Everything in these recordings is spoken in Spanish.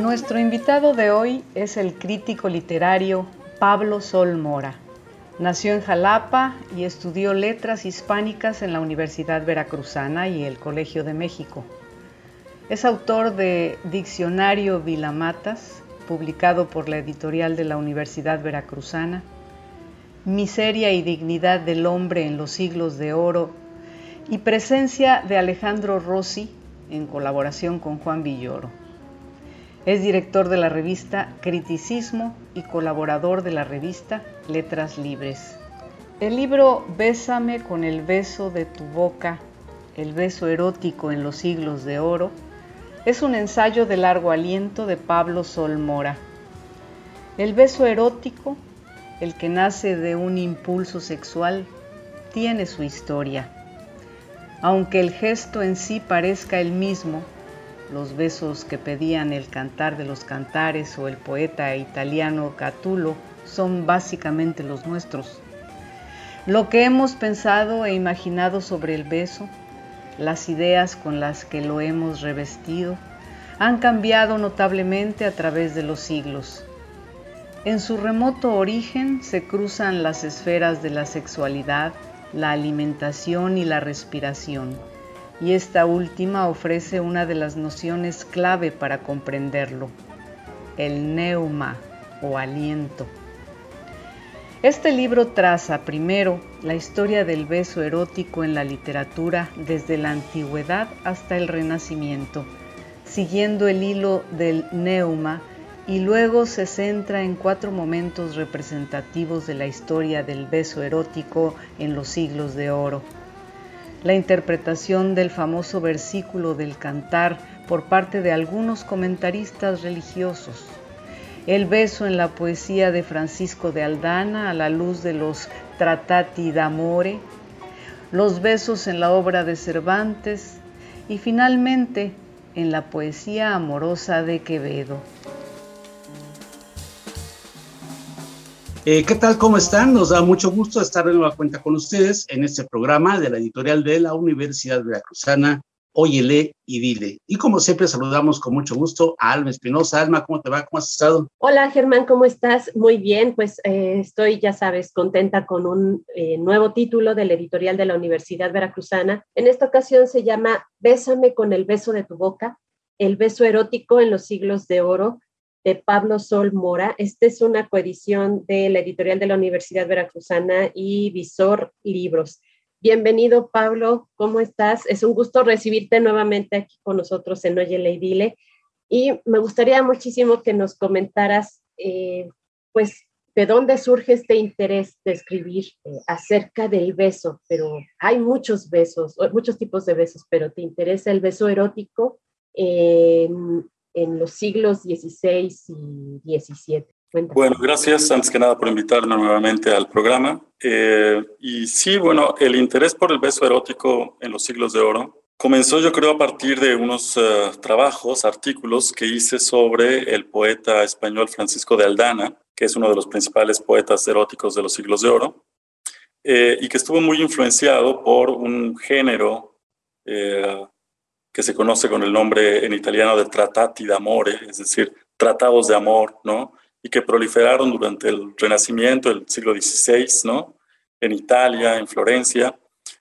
Nuestro invitado de hoy es el crítico literario Pablo Sol Mora. Nació en Jalapa y estudió letras hispánicas en la Universidad Veracruzana y el Colegio de México. Es autor de Diccionario Vilamatas, publicado por la editorial de la Universidad Veracruzana, Miseria y Dignidad del Hombre en los Siglos de Oro y Presencia de Alejandro Rossi en colaboración con Juan Villoro. Es director de la revista Criticismo y colaborador de la revista Letras Libres. El libro Bésame con el beso de tu boca, el beso erótico en los siglos de oro, es un ensayo de largo aliento de Pablo Sol Mora. El beso erótico, el que nace de un impulso sexual, tiene su historia. Aunque el gesto en sí parezca el mismo, los besos que pedían el cantar de los cantares o el poeta italiano Catulo son básicamente los nuestros. Lo que hemos pensado e imaginado sobre el beso, las ideas con las que lo hemos revestido, han cambiado notablemente a través de los siglos. En su remoto origen se cruzan las esferas de la sexualidad, la alimentación y la respiración y esta última ofrece una de las nociones clave para comprenderlo, el neuma o aliento. Este libro traza primero la historia del beso erótico en la literatura desde la antigüedad hasta el Renacimiento, siguiendo el hilo del neuma y luego se centra en cuatro momentos representativos de la historia del beso erótico en los siglos de oro la interpretación del famoso versículo del cantar por parte de algunos comentaristas religiosos, el beso en la poesía de Francisco de Aldana a la luz de los Tratati d'Amore, los besos en la obra de Cervantes y finalmente en la poesía amorosa de Quevedo. Eh, ¿Qué tal? ¿Cómo están? Nos da mucho gusto estar de nueva cuenta con ustedes en este programa de la editorial de la Universidad Veracruzana, Óyele y Dile. Y como siempre saludamos con mucho gusto a Alma Espinosa. Alma, ¿cómo te va? ¿Cómo has estado? Hola Germán, ¿cómo estás? Muy bien, pues eh, estoy, ya sabes, contenta con un eh, nuevo título de la editorial de la Universidad Veracruzana. En esta ocasión se llama Bésame con el beso de tu boca, el beso erótico en los siglos de oro de Pablo Sol Mora. Esta es una coedición de la editorial de la Universidad Veracruzana y Visor Libros. Bienvenido, Pablo. ¿Cómo estás? Es un gusto recibirte nuevamente aquí con nosotros en Oye Dile. Y me gustaría muchísimo que nos comentaras, eh, pues, de dónde surge este interés de escribir eh, acerca del beso. Pero hay muchos besos, muchos tipos de besos, pero te interesa el beso erótico. Eh, en los siglos XVI y XVII. Bueno, gracias antes que nada por invitarme nuevamente al programa. Eh, y sí, bueno, el interés por el beso erótico en los siglos de oro comenzó yo creo a partir de unos eh, trabajos, artículos que hice sobre el poeta español Francisco de Aldana, que es uno de los principales poetas eróticos de los siglos de oro, eh, y que estuvo muy influenciado por un género que se conoce con el nombre en italiano de Trattati d'amore, es decir, tratados de amor, ¿no? Y que proliferaron durante el Renacimiento del siglo XVI, ¿no? En Italia, en Florencia,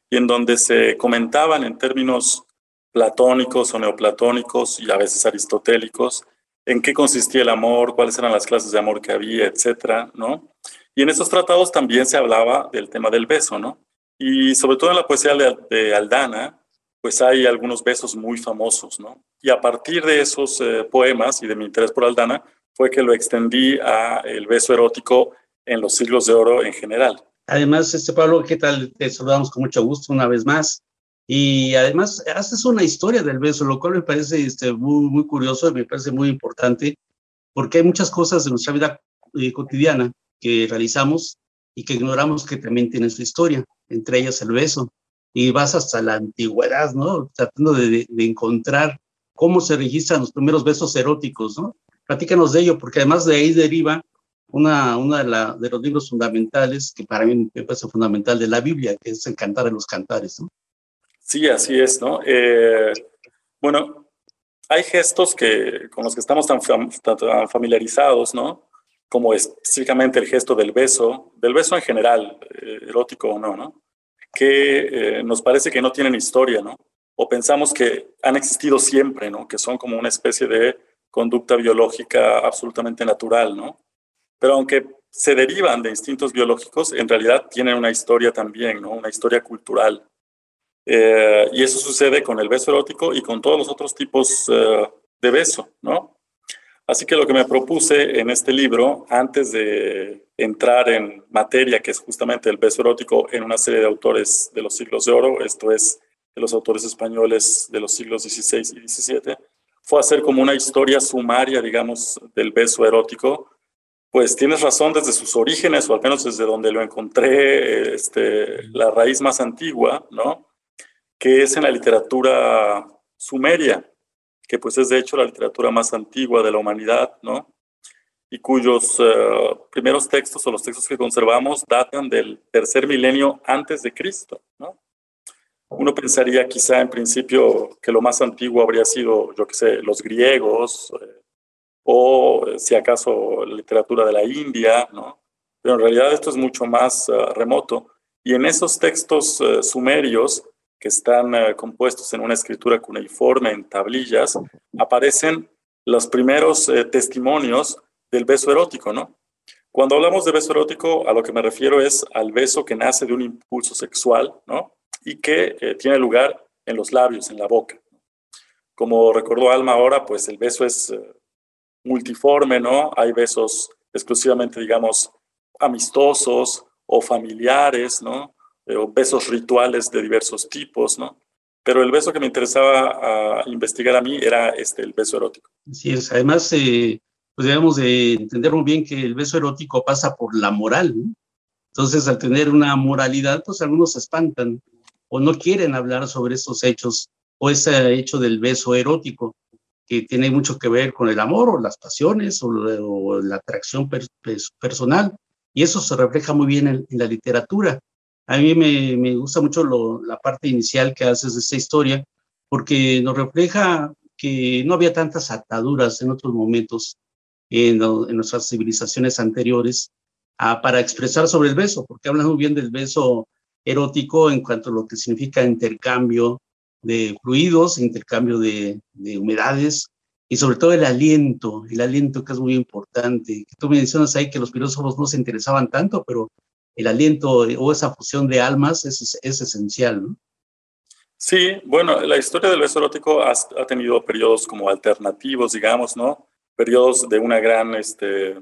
y en donde se comentaban en términos platónicos o neoplatónicos y a veces aristotélicos en qué consistía el amor, cuáles eran las clases de amor que había, etcétera, ¿no? Y en esos tratados también se hablaba del tema del beso, ¿no? Y sobre todo en la poesía de Aldana, pues hay algunos besos muy famosos, ¿no? Y a partir de esos eh, poemas y de mi interés por Aldana, fue que lo extendí a el beso erótico en los siglos de oro en general. Además, este Pablo, ¿qué tal? Te saludamos con mucho gusto una vez más. Y además, haces una historia del beso, lo cual me parece este, muy, muy curioso, me parece muy importante, porque hay muchas cosas de nuestra vida eh, cotidiana que realizamos y que ignoramos que también tiene su historia, entre ellas el beso. Y vas hasta la antigüedad, ¿no? Tratando de, de encontrar cómo se registran los primeros besos eróticos, ¿no? Platícanos de ello, porque además de ahí deriva una, una de, de, los libros fundamentales que para mí me parece fundamental de la Biblia, que es el cantar de los cantares, ¿no? Sí, así es, ¿no? Eh, bueno, hay gestos que, con los que estamos tan, familiarizados, ¿no? Como específicamente el gesto del beso, del beso en general, eh, erótico o no, ¿no? Que eh, nos parece que no tienen historia, ¿no? o pensamos que han existido siempre, ¿no? Que son como una especie de conducta biológica absolutamente natural, ¿no? Pero aunque se derivan de instintos biológicos, en realidad tienen una historia también, ¿no? Una historia cultural. Eh, y eso sucede con el beso erótico y con todos los otros tipos eh, de beso, ¿no? Así que lo que me propuse en este libro, antes de entrar en materia, que es justamente el beso erótico en una serie de autores de los siglos de oro, esto es de los autores españoles de los siglos XVI y XVII, fue hacer como una historia sumaria, digamos, del beso erótico. Pues tienes razón desde sus orígenes, o al menos desde donde lo encontré, este, la raíz más antigua, ¿no? Que es en la literatura sumeria, que pues es de hecho la literatura más antigua de la humanidad, ¿no? Y cuyos eh, primeros textos o los textos que conservamos datan del tercer milenio antes de Cristo, ¿no? Uno pensaría quizá en principio que lo más antiguo habría sido, yo qué sé, los griegos eh, o eh, si acaso la literatura de la India, ¿no? Pero en realidad esto es mucho más remoto. Y en esos textos sumerios que están compuestos en una escritura cuneiforme, en tablillas, aparecen los primeros testimonios del beso erótico, ¿no? Cuando hablamos de beso erótico, a lo que me refiero es al beso que nace de un impulso sexual, ¿no? y que eh, tiene lugar en los labios, en la boca. Como recordó Alma ahora, pues el beso es eh, multiforme, ¿no? Hay besos exclusivamente, digamos, amistosos o familiares, ¿no? Eh, o besos rituales de diversos tipos, ¿no? Pero el beso que me interesaba investigar a mí era este, el beso erótico. Sí, es. Además, pues debemos de entender muy bien que el beso erótico pasa por la moral, ¿no? Entonces, al tener una moralidad, pues algunos se espantan o no quieren hablar sobre esos hechos o ese hecho del beso erótico que tiene mucho que ver con el amor o las pasiones o, la atracción personal. Y eso se refleja muy bien en, la literatura. A mí me, me gusta mucho la parte inicial que haces de esta historia porque nos refleja que no había tantas ataduras en otros momentos en, en nuestras civilizaciones anteriores ah, para expresar sobre el beso, porque hablan muy bien del beso erótico en cuanto a lo que significa intercambio de fluidos, intercambio de, humedades y sobre todo el aliento, el aliento que es muy importante. Tú mencionas ahí que los filósofos no se interesaban tanto, pero el aliento o esa fusión de almas es, es esencial, ¿no? Sí, bueno, la historia del beso erótico ha, tenido periodos como alternativos, digamos, ¿no? Periodos de una gran este,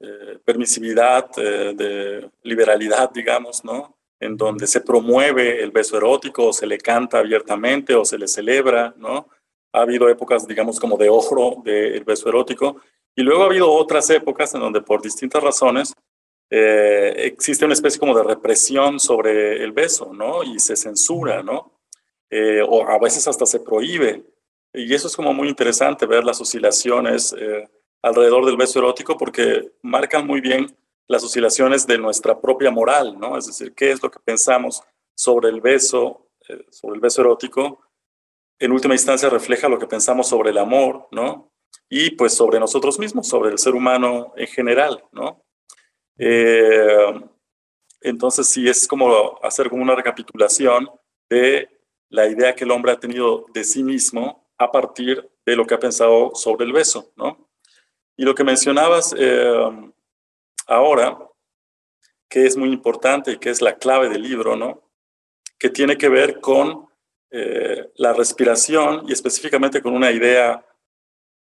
eh, permisividad, eh, de liberalidad, digamos, ¿no? en donde se promueve el beso erótico, o se le canta abiertamente, o se le celebra, ¿no? Ha habido épocas, digamos, como de oro del beso erótico, y luego ha habido otras épocas en donde por distintas razones eh, existe una especie como de represión sobre el beso, ¿no? Y se censura, ¿no? Eh, o a veces hasta se prohíbe. Y eso es como muy interesante ver las oscilaciones eh, alrededor del beso erótico porque marcan muy bien las oscilaciones de nuestra propia moral, ¿no? Es decir, qué es lo que pensamos sobre el beso, eh, sobre el beso erótico, en última instancia refleja lo que pensamos sobre el amor, ¿no? Y pues sobre nosotros mismos, sobre el ser humano en general, ¿no? Eh, entonces sí es como hacer como una recapitulación de la idea que el hombre ha tenido de sí mismo a partir de lo que ha pensado sobre el beso, ¿no? Y lo que mencionabas, eh, ahora, que es muy importante y que es la clave del libro, ¿no? Que tiene que ver con eh, la respiración y específicamente con una idea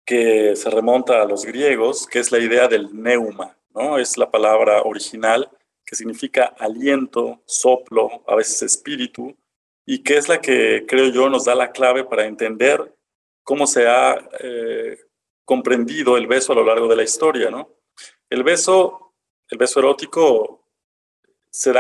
que se remonta a los griegos, que es la idea del neuma, ¿no? Es la palabra original que significa aliento, soplo, a veces espíritu, y que es la que creo yo nos da la clave para entender cómo se ha eh, comprendido el beso a lo largo de la historia, ¿no? El beso, el beso erótico se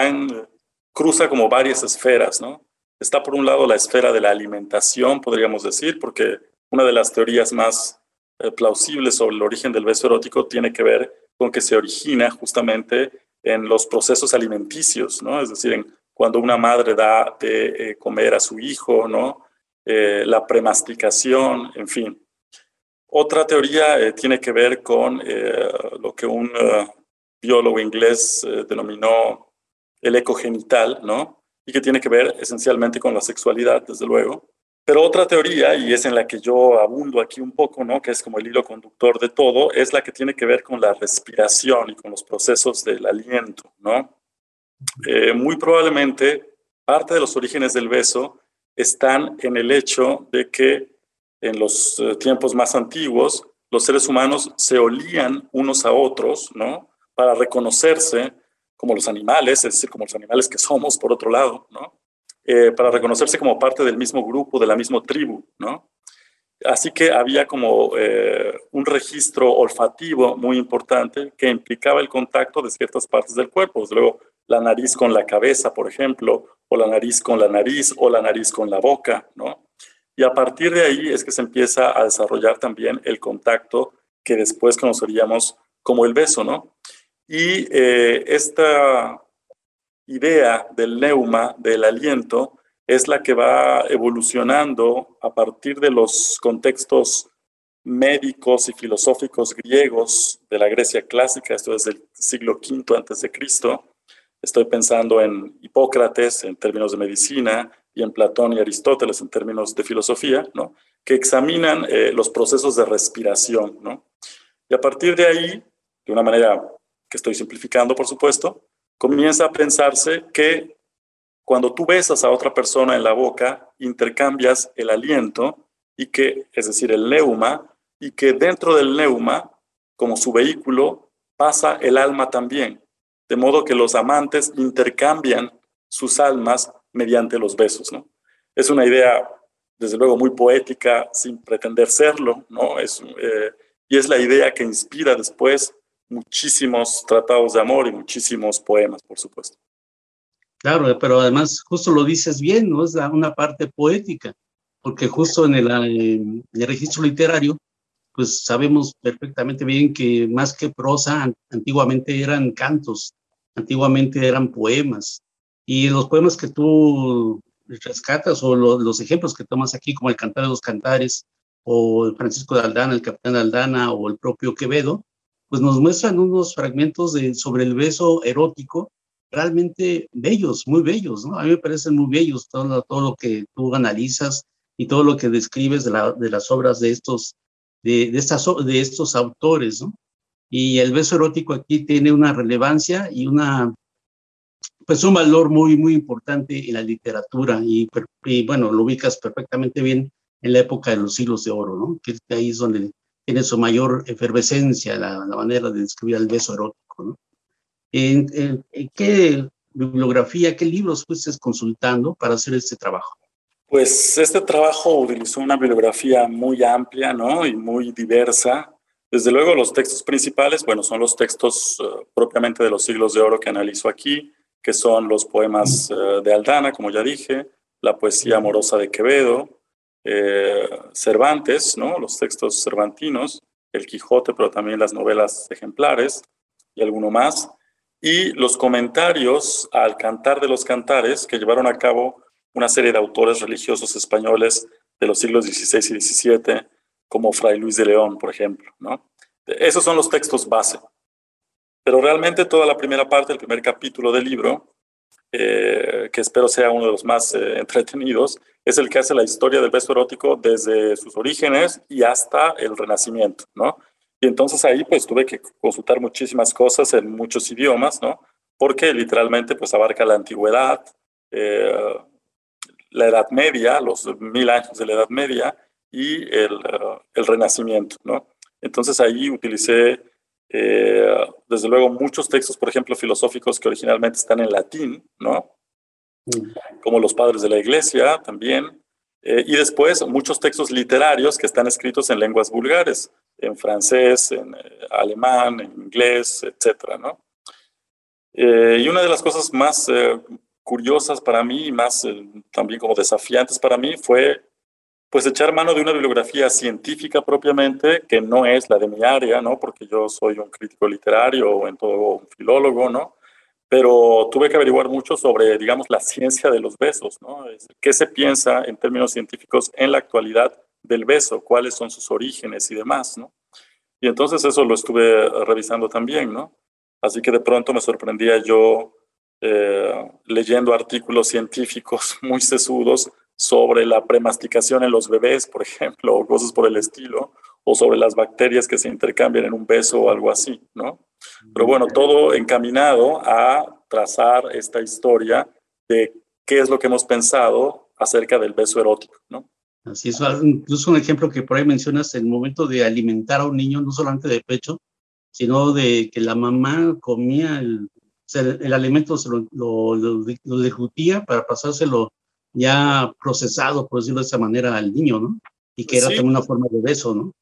cruza como varias esferas, ¿no? Está por un lado la esfera de la alimentación, podríamos decir, porque una de las teorías más eh, plausibles sobre el origen del beso erótico tiene que ver con que se origina justamente en los procesos alimenticios, ¿no? Es decir, en cuando una madre da de eh, comer a su hijo, ¿no? Eh, la premasticación, en fin. Otra teoría eh, tiene que ver con lo que un biólogo inglés denominó el ecogenital, ¿no? Y que tiene que ver esencialmente con la sexualidad, desde luego. Pero otra teoría, y es en la que yo abundo aquí un poco, ¿no? que es como el hilo conductor de todo, es la que tiene que ver con la respiración y con los procesos del aliento. ¿no? Eh, muy probablemente parte de los orígenes del beso están en el hecho de que en los eh, tiempos más antiguos los seres humanos se olían unos a otros, ¿no? Para reconocerse como los animales, es decir, como los animales que somos, por otro lado, ¿no? Eh, para reconocerse como parte del mismo grupo, de la misma tribu, ¿no? Así que había como un registro olfativo muy importante que implicaba el contacto de ciertas partes del cuerpo. Desde luego, la nariz con la cabeza, por ejemplo, o la nariz con la nariz, o la nariz con la boca, ¿no? Y a partir de ahí es que se empieza a desarrollar también el contacto que después conoceríamos como el beso, ¿no? Y eh, esta idea del neuma, del aliento, es la que va evolucionando a partir de los contextos médicos y filosóficos griegos de la Grecia clásica, esto es del siglo V antes de Cristo, Estoy pensando en Hipócrates en términos de medicina y en Platón y Aristóteles en términos de filosofía, ¿no? que examinan eh, los procesos de respiración. ¿no? Y a partir de ahí, de una manera que estoy simplificando, por supuesto, comienza a pensarse que cuando tú besas a otra persona en la boca, intercambias el aliento y que, es decir, el neuma, y que dentro del neuma, como su vehículo, pasa el alma también de modo que los amantes intercambian sus almas mediante los besos, ¿no? Es una idea, desde luego, muy poética, sin pretender serlo, ¿no? Es, eh, y es la idea que inspira después muchísimos tratados de amor y muchísimos poemas, por supuesto. Claro, pero además justo lo dices bien, ¿no? Es una parte poética, porque justo en el, en el registro literario pues sabemos perfectamente bien que más que prosa, antiguamente eran cantos, antiguamente eran poemas. Y los poemas que tú rescatas o los ejemplos que tomas aquí, como el Cantar de los Cantares, o Francisco de Aldana, el Capitán de Aldana, o el propio Quevedo, pues nos muestran unos fragmentos de, sobre el beso erótico realmente bellos, muy bellos, ¿no? A mí me parecen muy bellos todo, todo lo que tú analizas y todo lo que describes de, la, de las obras de estos de, estas, de estos autores, ¿no? Y el beso erótico aquí tiene una relevancia y una, pues un valor muy, muy importante en la literatura y, bueno, lo ubicas perfectamente bien en la época de los siglos de oro, ¿no? Que ahí es donde tiene su mayor efervescencia la, la manera de describir el beso erótico, ¿no? ¿En, qué bibliografía, qué libros fuiste consultando para hacer este trabajo? Pues este trabajo utilizó una bibliografía muy amplia ¿no? y muy diversa. Desde luego los textos principales, bueno, son los textos eh, propiamente de los siglos de oro que analizo aquí, que son los poemas uh, de Aldana, como ya dije, la poesía amorosa de Quevedo, eh, Cervantes, ¿no? los textos cervantinos, el Quijote, pero también las novelas ejemplares y alguno más, y los comentarios al cantar de los cantares que llevaron a cabo una serie de autores religiosos españoles de los siglos XVI y XVII, como Fray Luis de León, por ejemplo. ¿no? Esos son los textos base. Pero realmente toda la primera parte, el primer capítulo del libro, eh, que espero sea uno de los más eh, entretenidos, es el que hace la historia del beso erótico desde sus orígenes y hasta el Renacimiento, ¿no? Y entonces ahí pues tuve que consultar muchísimas cosas en muchos idiomas, ¿no? Porque literalmente pues abarca la antigüedad, eh, la Edad Media, los mil años de la Edad Media y el, el Renacimiento, ¿no? Entonces ahí utilicé, eh, desde luego, muchos textos, por ejemplo, filosóficos que originalmente están en latín, ¿no? Como los padres de la iglesia también. Eh, y después muchos textos literarios que están escritos en lenguas vulgares, en francés, en eh, alemán, en inglés, ¿no? Eh, y una de las cosas más curiosas para mí y más también como desafiantes para mí fue pues echar mano de una bibliografía científica propiamente, que no es la de mi área, ¿no? Porque yo soy un crítico literario o en todo un filólogo, ¿no? Pero tuve que averiguar mucho sobre, digamos, la ciencia de los besos, ¿no? ¿Qué se piensa en términos científicos en la actualidad del beso? ¿Cuáles son sus orígenes y demás, ¿no? Y entonces eso lo estuve revisando también, ¿no? Así que de pronto me sorprendía yo eh, leyendo artículos científicos muy sesudos sobre la premasticación en los bebés, por ejemplo, o cosas por el estilo, o sobre las bacterias que se intercambian en un beso o algo así, ¿no? Pero bueno, todo encaminado a trazar esta historia de qué es lo que hemos pensado acerca del beso erótico, ¿no? Así es, incluso un ejemplo que por ahí mencionas, el momento de alimentar a un niño, no solamente de pecho, sino de que la mamá comía el, el alimento, se lo, lo, lo, para pasárselo ya procesado, por decirlo de esa manera, al niño, ¿no? Y que era también una forma de beso, ¿no?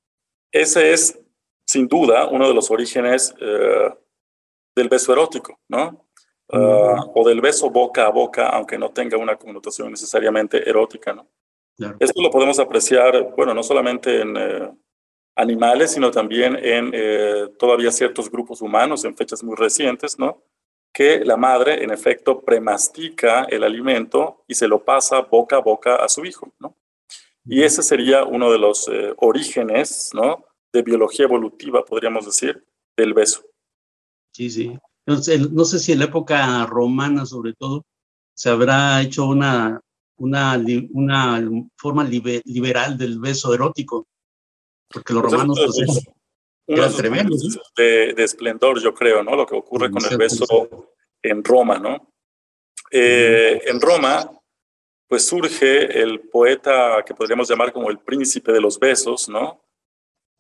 Ese es, sin duda, uno de los orígenes eh, del beso erótico, ¿no? Ah, o del beso boca a boca, aunque no tenga una connotación necesariamente erótica, ¿no? Esto lo podemos apreciar, bueno, no solamente en eh, animales, sino también en eh, todavía ciertos grupos humanos en fechas muy recientes, ¿no? que la madre, en efecto, premastica el alimento y se lo pasa boca a boca a su hijo, ¿no? Y ese sería uno de los eh, orígenes, ¿no? De biología evolutiva, podríamos decir, del beso. Sí, sí. Entonces, no sé si en la época romana, sobre todo, se habrá hecho una, una, una forma liberal del beso erótico, porque los pues romanos pues, de, esplendor, yo creo, ¿no? Lo que ocurre con el beso en Roma, ¿no? Eh, en Roma, pues surge el poeta que podríamos llamar como el príncipe de los besos, ¿no?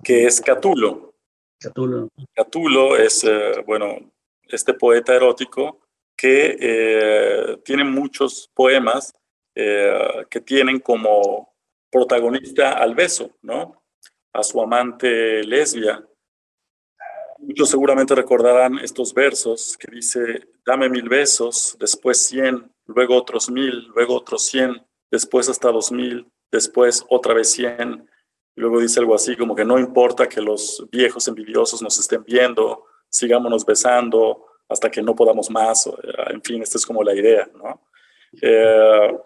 Que es Catulo. Catulo. Catulo es, eh, bueno, este poeta erótico que eh, tiene muchos poemas que tienen como protagonista al beso, ¿no? A su amante lesbia. Muchos seguramente recordarán estos versos que dice, dame mil besos, después cien, luego otros mil, luego otros cien, después hasta dos mil, después otra vez cien. Luego dice algo así como que no importa que los viejos envidiosos nos estén viendo, sigámonos besando hasta que no podamos más. En fin, esta es como la idea, ¿no? Eh,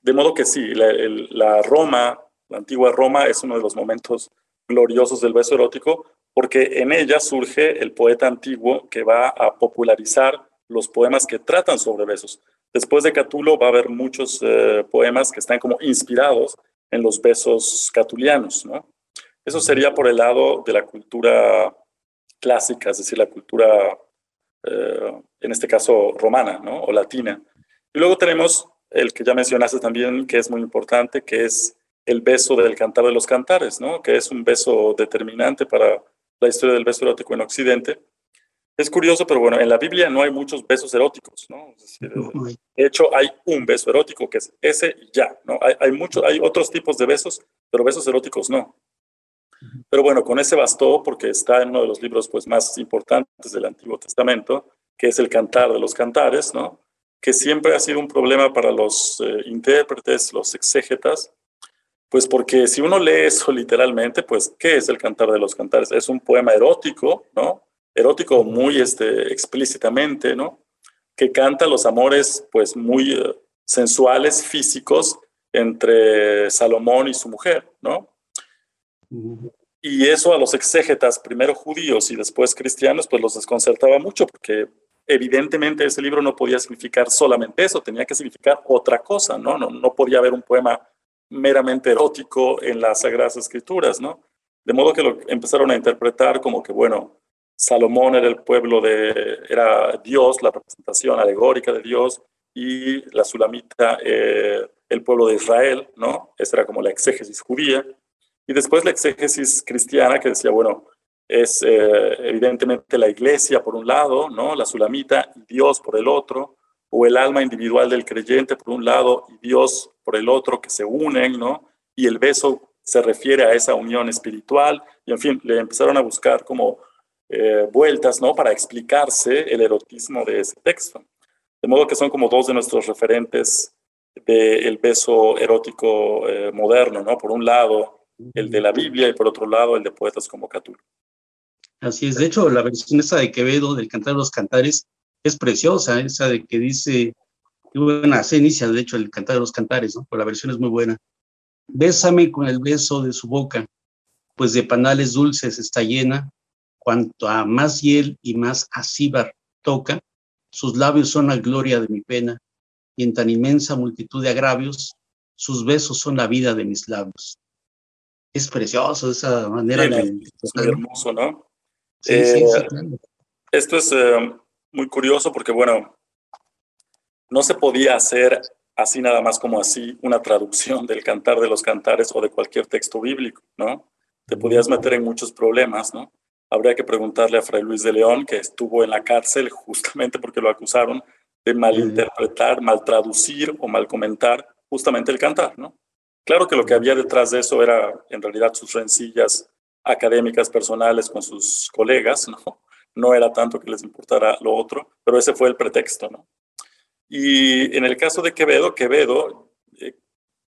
de modo que sí, la, la Roma, la antigua Roma es uno de los momentos gloriosos del beso erótico, porque en ella surge el poeta antiguo que va a popularizar los poemas que tratan sobre besos. Después de Catulo va a haber muchos eh, poemas que están como inspirados en los besos catulianos, ¿no? Eso sería por el lado de la cultura clásica, es decir, la cultura, eh, en este caso, romana, ¿no? O latina. Y luego tenemos el que ya mencionaste también, que es muy importante, que es el beso del cantar de los cantares, ¿no? Que es un beso determinante para la historia del beso erótico en Occidente. Es curioso, pero bueno, en la Biblia no hay muchos besos eróticos, ¿no? de hecho, hay un beso erótico que es ese y ya, ¿no? Hay, hay, muchos, hay otros tipos de besos, pero besos eróticos no. Pero bueno, con ese bastó porque está en uno de los libros pues, más importantes del Antiguo Testamento, que es el Cantar de los Cantares, ¿no? Que siempre ha sido un problema para los eh, intérpretes, los exégetas, pues porque si uno lee eso literalmente, pues, ¿qué es el Cantar de los Cantares? Es un poema erótico, ¿no? Erótico muy este, explícitamente, ¿no? Que canta los amores, pues, muy eh, sensuales, físicos, entre Salomón y su mujer, ¿no? Y eso a los exégetas, primero judíos y después cristianos, pues los desconcertaba mucho porque evidentemente ese libro no podía significar solamente eso, tenía que significar otra cosa, ¿no? No, no podía haber un poema meramente erótico en las Sagradas Escrituras, ¿no? De modo que lo empezaron a interpretar como que, bueno, Salomón era el pueblo de, era Dios, la representación alegórica de Dios, y la Sulamita, eh, el pueblo de Israel, ¿no? Esa era como la exégesis judía. Y después la exégesis cristiana que decía, bueno, es eh, evidentemente la iglesia por un lado, ¿no? La Sulamita Dios por el otro, o el alma individual del creyente por un lado y Dios por el otro, que se unen, ¿no? Y el beso se refiere a esa unión espiritual, y en fin, le empezaron a buscar como eh, vueltas, ¿no? Para explicarse el erotismo de ese texto. De modo que son como dos de nuestros referentes del beso erótico eh, moderno, ¿no? Por un lado, el de la Biblia y por otro lado, el de poetas como Catulo. Así es, de hecho, la versión esa de Quevedo, del Cantar de los Cantares, es preciosa, esa de que dice, bueno, se inicia, de hecho, el Cantar de los Cantares, ¿no? Pero la versión es muy buena. Bésame con el beso de su boca, pues de panales dulces está llena, cuanto a más hiel y más acíbar toca, sus labios son la gloria de mi pena, y en tan inmensa multitud de agravios, sus besos son la vida de mis labios. Es precioso esa manera de... Es hermoso, ¿no? Sí, sí, sí, eh, Esto es eh, muy curioso porque, bueno, no se podía hacer así nada más como así una traducción del cantar de los cantares o de cualquier texto bíblico, ¿no? Te podías meter en muchos problemas, ¿no? Habría que preguntarle a Fray Luis de León, que estuvo en la cárcel justamente porque lo acusaron de malinterpretar, mal traducir o mal comentar justamente el cantar, ¿no? Claro que lo que había detrás de eso era en realidad sus rencillas académicas personales con sus colegas, ¿no? No era tanto que les importara lo otro, pero ese fue el pretexto, ¿no? Y en el caso de Quevedo, Quevedo eh,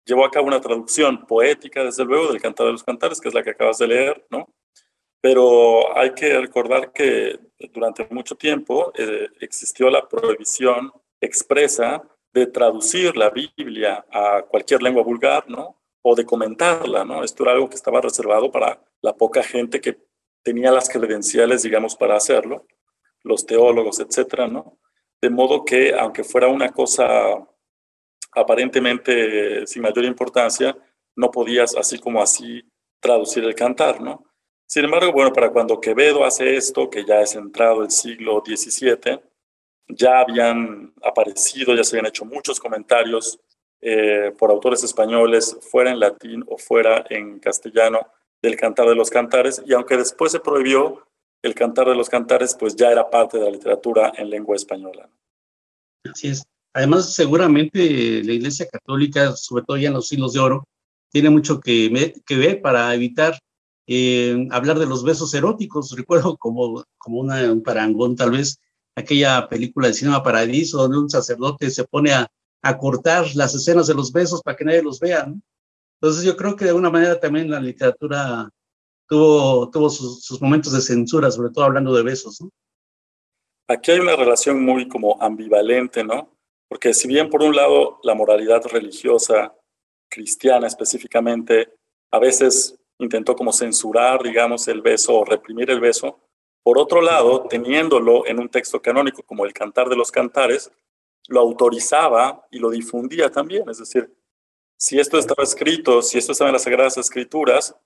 llevó a cabo una traducción poética, desde luego, del Cantar de los Cantares, que es la que acabas de leer, ¿no? Pero hay que recordar que durante mucho tiempo eh, existió la prohibición expresa de traducir la Biblia a cualquier lengua vulgar, ¿no? O de comentarla, ¿no? Esto era algo que estaba reservado para la poca gente que tenía las credenciales, digamos, para hacerlo, los teólogos, etcétera, ¿no? De modo que, aunque fuera una cosa aparentemente sin mayor importancia, no podías así como así traducir el cantar, ¿no? Sin embargo, bueno, para cuando Quevedo hace esto, que ya es entrado el siglo XVII, ya habían aparecido, ya se habían hecho muchos comentarios eh, por autores españoles, fuera en latín o fuera en castellano, del Cantar de los Cantares, y aunque después se prohibió, el Cantar de los Cantares pues ya era parte de la literatura en lengua española. Así es. Además, seguramente la Iglesia Católica, sobre todo ya en los siglos de oro, tiene mucho que, que ver para evitar eh, hablar de los besos eróticos. Recuerdo como, como una, un parangón, tal vez, aquella película de Cinema Paradiso, donde un sacerdote se pone a, a cortar las escenas de los besos para que nadie los vea. Entonces, yo creo que de alguna manera también la literatura tuvo, tuvo sus, momentos de censura, sobre todo hablando de besos. ¿no? Aquí hay una relación muy como ambivalente, ¿no? Porque si bien por un lado la moralidad religiosa cristiana específicamente a veces intentó como censurar, digamos, el beso o reprimir el beso, por otro lado, teniéndolo en un texto canónico como el Cantar de los Cantares, lo autorizaba y lo difundía también. Es decir, si esto estaba escrito, si esto estaba en las Sagradas Escrituras,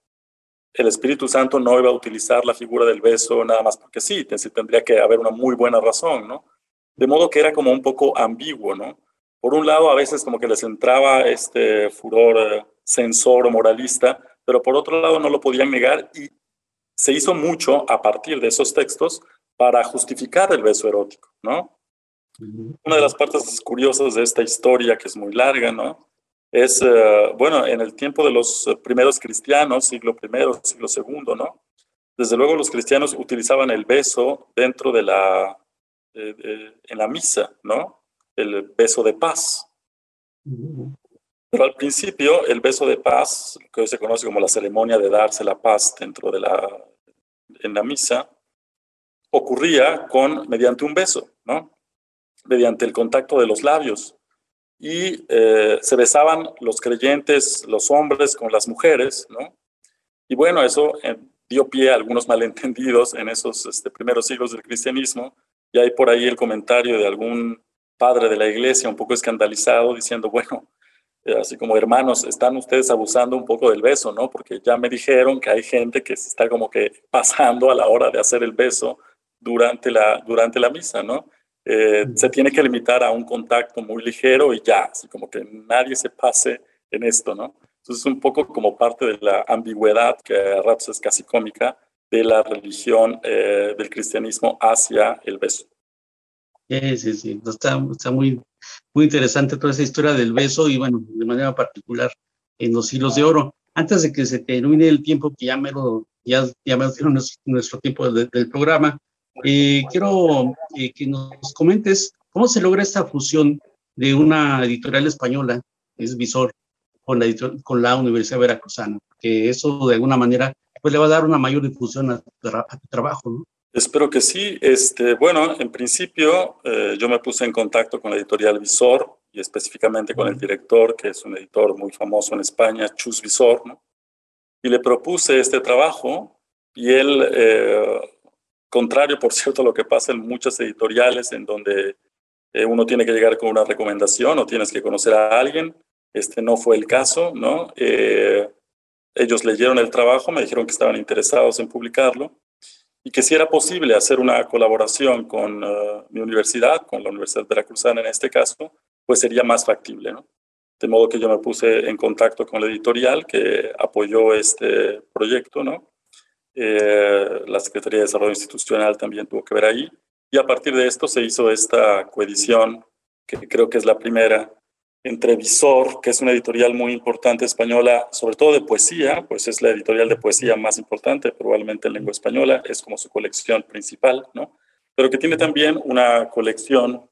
el Espíritu Santo no iba a utilizar la figura del beso nada más porque sí, tendría que haber una muy buena razón, ¿no? De modo que era como un poco ambiguo, ¿no? Por un lado, a veces como que les entraba este furor eh, censor o moralista, pero por otro lado no lo podían negar y se hizo mucho a partir de esos textos para justificar el beso erótico, ¿no? Una de las partes curiosas de esta historia, que es muy larga, ¿no? es, eh, bueno, en el tiempo de los primeros cristianos, siglo I, siglo II, ¿no? Desde luego los cristianos utilizaban el beso dentro de la, en la misa, ¿no? El beso de paz. Pero al principio el beso de paz, que hoy se conoce como la ceremonia de darse la paz dentro de la, en la misa, ocurría con, mediante un beso, ¿no? Mediante el contacto de los labios y eh, se besaban los creyentes, los hombres con las mujeres, ¿no? Y bueno, eso eh, dio pie a algunos malentendidos en esos este, primeros siglos del cristianismo, y hay por ahí el comentario de algún padre de la iglesia un poco escandalizado diciendo, bueno, así como hermanos, están ustedes abusando un poco del beso, ¿no? Porque ya me dijeron que hay gente que se está como que pasando a la hora de hacer el beso durante la, durante la misa, ¿no? Eh, se tiene que limitar a un contacto muy ligero y ya, así como que nadie se pase en esto, ¿no? Entonces es un poco como parte de la ambigüedad, que a ratos es casi cómica, de la religión eh, del cristianismo hacia el beso. Sí, sí, sí, está, muy, muy interesante toda esa historia del beso y bueno, de manera particular en los siglos de oro. Antes de que se termine el tiempo, que ya, ya, ya me nuestro, tiempo del programa. Eh, quiero eh, que nos comentes cómo se logra esta fusión de una editorial española, es Visor, con la, con la Universidad Veracruzana, que eso de alguna manera pues le va a dar una mayor difusión a, tu trabajo, ¿no? Espero que sí. Este, bueno, en principio eh, yo me puse en contacto con la editorial Visor y específicamente con el director, que es un editor muy famoso en España, Chus Visor, ¿no? y le propuse este trabajo y él, eh, contrario por cierto a lo que pasa en muchas editoriales en donde eh, uno tiene que llegar con una recomendación o tienes que conocer a alguien, este no fue el caso, ¿no? Eh, ellos leyeron el trabajo, me dijeron que estaban interesados en publicarlo y que si era posible hacer una colaboración con mi universidad, con la Universidad Veracruzana en este caso, pues sería más factible, ¿no? De modo que yo me puse en contacto con la editorial que apoyó este proyecto, ¿no? Eh, la Secretaría de Desarrollo Institucional también tuvo que ver ahí. Y a partir de esto se hizo esta coedición, que creo que es la primera, entre Visor, que es una editorial muy importante española, sobre todo de poesía, pues es la editorial de poesía más importante, probablemente en lengua española, es como su colección principal, ¿no? Pero que tiene también una colección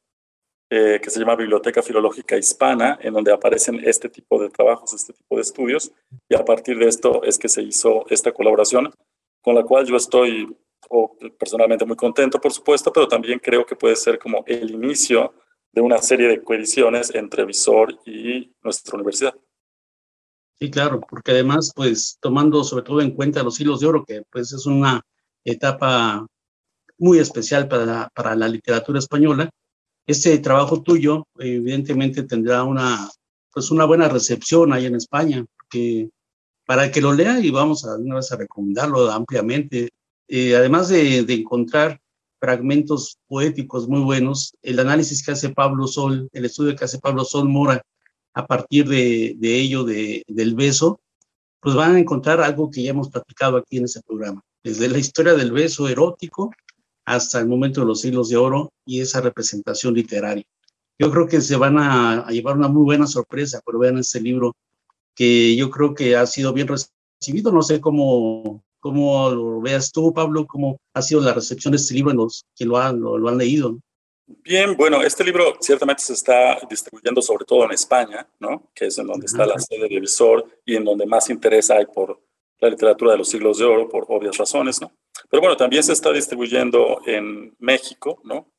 eh, que se llama Biblioteca Filológica Hispana, en donde aparecen este tipo de trabajos, este tipo de estudios, y a partir de esto es que se hizo esta colaboración, con la cual yo estoy personalmente muy contento, por supuesto, pero también creo que puede ser como el inicio de una serie de coediciones entre Visor y nuestra universidad. Sí, claro, porque además, pues tomando sobre todo en cuenta los hilos de oro, que pues es una etapa muy especial para, para la literatura española, este trabajo tuyo evidentemente tendrá una, pues una buena recepción ahí en España, que para que lo lea y vamos a una vez a recomendarlo ampliamente. Eh, además de, de, encontrar fragmentos poéticos muy buenos, el análisis que hace Pablo Sol, el estudio que hace Pablo Sol Mora a partir de, de ello, de, del beso, pues van a encontrar algo que ya hemos platicado aquí en ese programa, desde la historia del beso erótico hasta el momento de los siglos de oro y esa representación literaria. Yo creo que se van a, llevar una muy buena sorpresa pero vean este libro que yo creo que ha sido bien recibido. No sé cómo, cómo lo veas tú, Pablo, cómo ha sido la recepción de este libro en los que lo han, lo, han leído. Bien, bueno, este libro ciertamente se está distribuyendo sobre todo en España, ¿no? Que es en donde está la sede de Visor y en donde más interés hay por la literatura de los siglos de oro, por obvias razones, ¿no? Pero bueno, también se está distribuyendo en México, ¿no?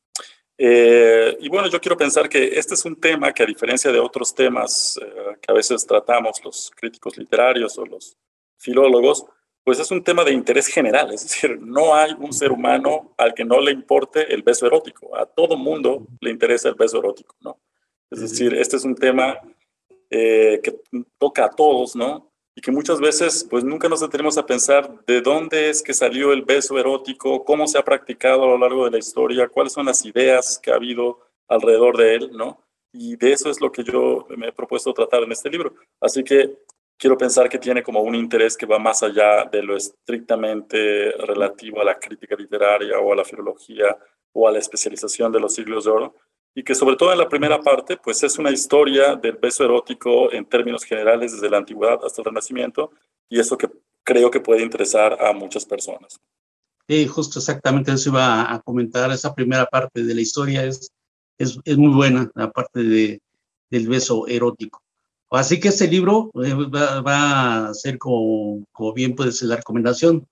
Eh, y bueno, yo quiero pensar que este es un tema que a diferencia de otros temas eh, que a veces tratamos los críticos literarios o los filólogos, pues es un tema de interés general, es decir, no hay un ser humano al que no le importe el beso erótico, a todo mundo le interesa el beso erótico, ¿no? Es decir, este es un tema eh, que toca a todos, ¿no? y que muchas veces pues nunca nos detenemos a pensar de dónde es que salió el beso erótico, cómo se ha practicado a lo largo de la historia, cuáles son las ideas que ha habido alrededor de él, ¿no? Y de eso es lo que yo me he propuesto tratar en este libro. Así que quiero pensar que tiene como un interés que va más allá de lo estrictamente relativo a la crítica literaria o a la filología o a la especialización de los siglos de oro, y que sobre todo en la primera parte, pues es una historia del beso erótico en términos generales desde la antigüedad hasta el Renacimiento, y eso que creo que puede interesar a muchas personas. Sí, justo exactamente eso iba a comentar. Esa primera parte de la historia es, es, es muy buena, la parte de, del beso erótico. Así que este libro eh, va, va, a ser como, como bien puede ser la recomendación,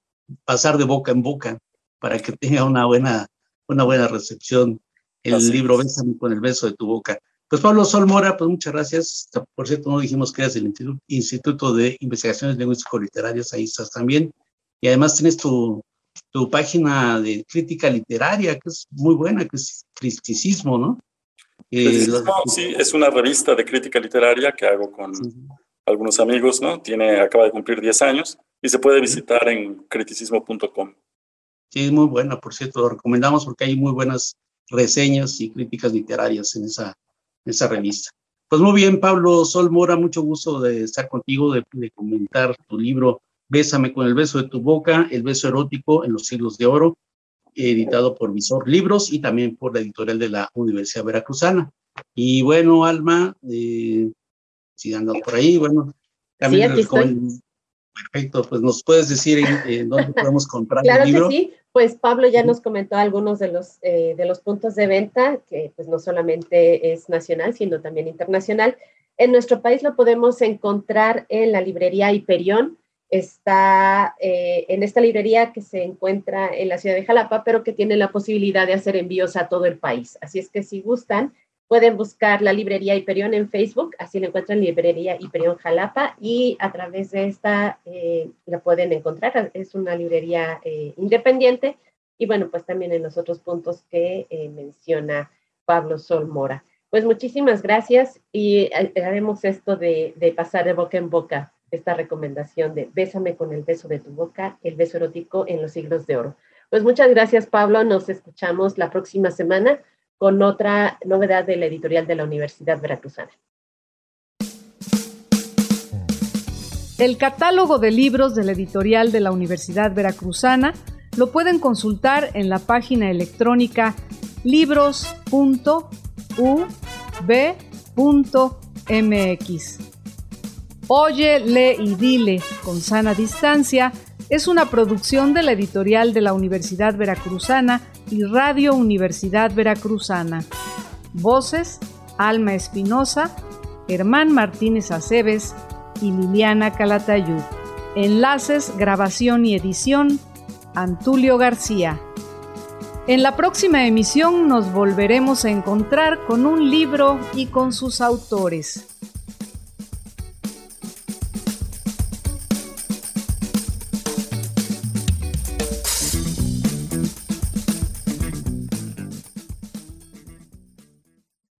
pasar de boca en boca para que tenga una buena, una buena recepción el libro Bésame con el beso de tu boca. Pues Pablo Sol Mora, pues muchas gracias. Por cierto, no dijimos que eras del Instituto de Investigaciones Lingüístico-Literarias, ahí estás también. Y además tienes tu, tu página de crítica literaria, que es muy buena, que es Criticismo, ¿no? Eh, sí, es una revista de crítica literaria que hago con algunos amigos, ¿no? Tiene, acaba de cumplir 10 años y se puede visitar en criticismo.com. Sí, es muy buena, por cierto, lo recomendamos porque hay muy buenas reseñas y críticas literarias en esa, esa revista. Pues muy bien, Pablo Sol Mora, mucho gusto de estar contigo, de, comentar tu libro Bésame con el beso de tu boca, el beso erótico en los siglos de oro, editado por Visor Libros y también por la editorial de la Universidad Veracruzana. Y bueno, Alma, eh, si andas por ahí, bueno, también sí, Perfecto, pues nos puedes decir en, dónde podemos comprar claro el libro. Que sí, pues Pablo ya nos comentó algunos de los, eh, de los puntos de venta, que pues no solamente es nacional, sino también internacional. En nuestro país lo podemos encontrar en la librería Hiperión, está eh, en esta librería que se encuentra en la ciudad de Jalapa, pero que tiene la posibilidad de hacer envíos a todo el país. Así es que si gustan, pueden buscar la librería Hiperión en Facebook, así la encuentran librería Hiperión Jalapa y a través de esta eh, la pueden encontrar. Es una librería eh, independiente y bueno, pues también en los otros puntos que menciona Pablo Sol Mora. Pues muchísimas gracias y haremos esto de, de pasar de boca en boca esta recomendación de Bésame con el beso de tu boca, el beso erótico en los siglos de oro. Pues muchas gracias, Pablo. Nos escuchamos la próxima semana con otra novedad de la editorial de la Universidad Veracruzana. El catálogo de libros de la editorial de la Universidad Veracruzana lo pueden consultar en la página electrónica libros.ub.mx. Oye, lee y dile con sana distancia es una producción de la editorial de la Universidad Veracruzana y Radio Universidad Veracruzana. Voces, Alma Espinosa, Germán Martínez Aceves y Liliana Calatayud. Enlaces, grabación y edición, Antulio García. En la próxima emisión nos volveremos a encontrar con un libro y con sus autores.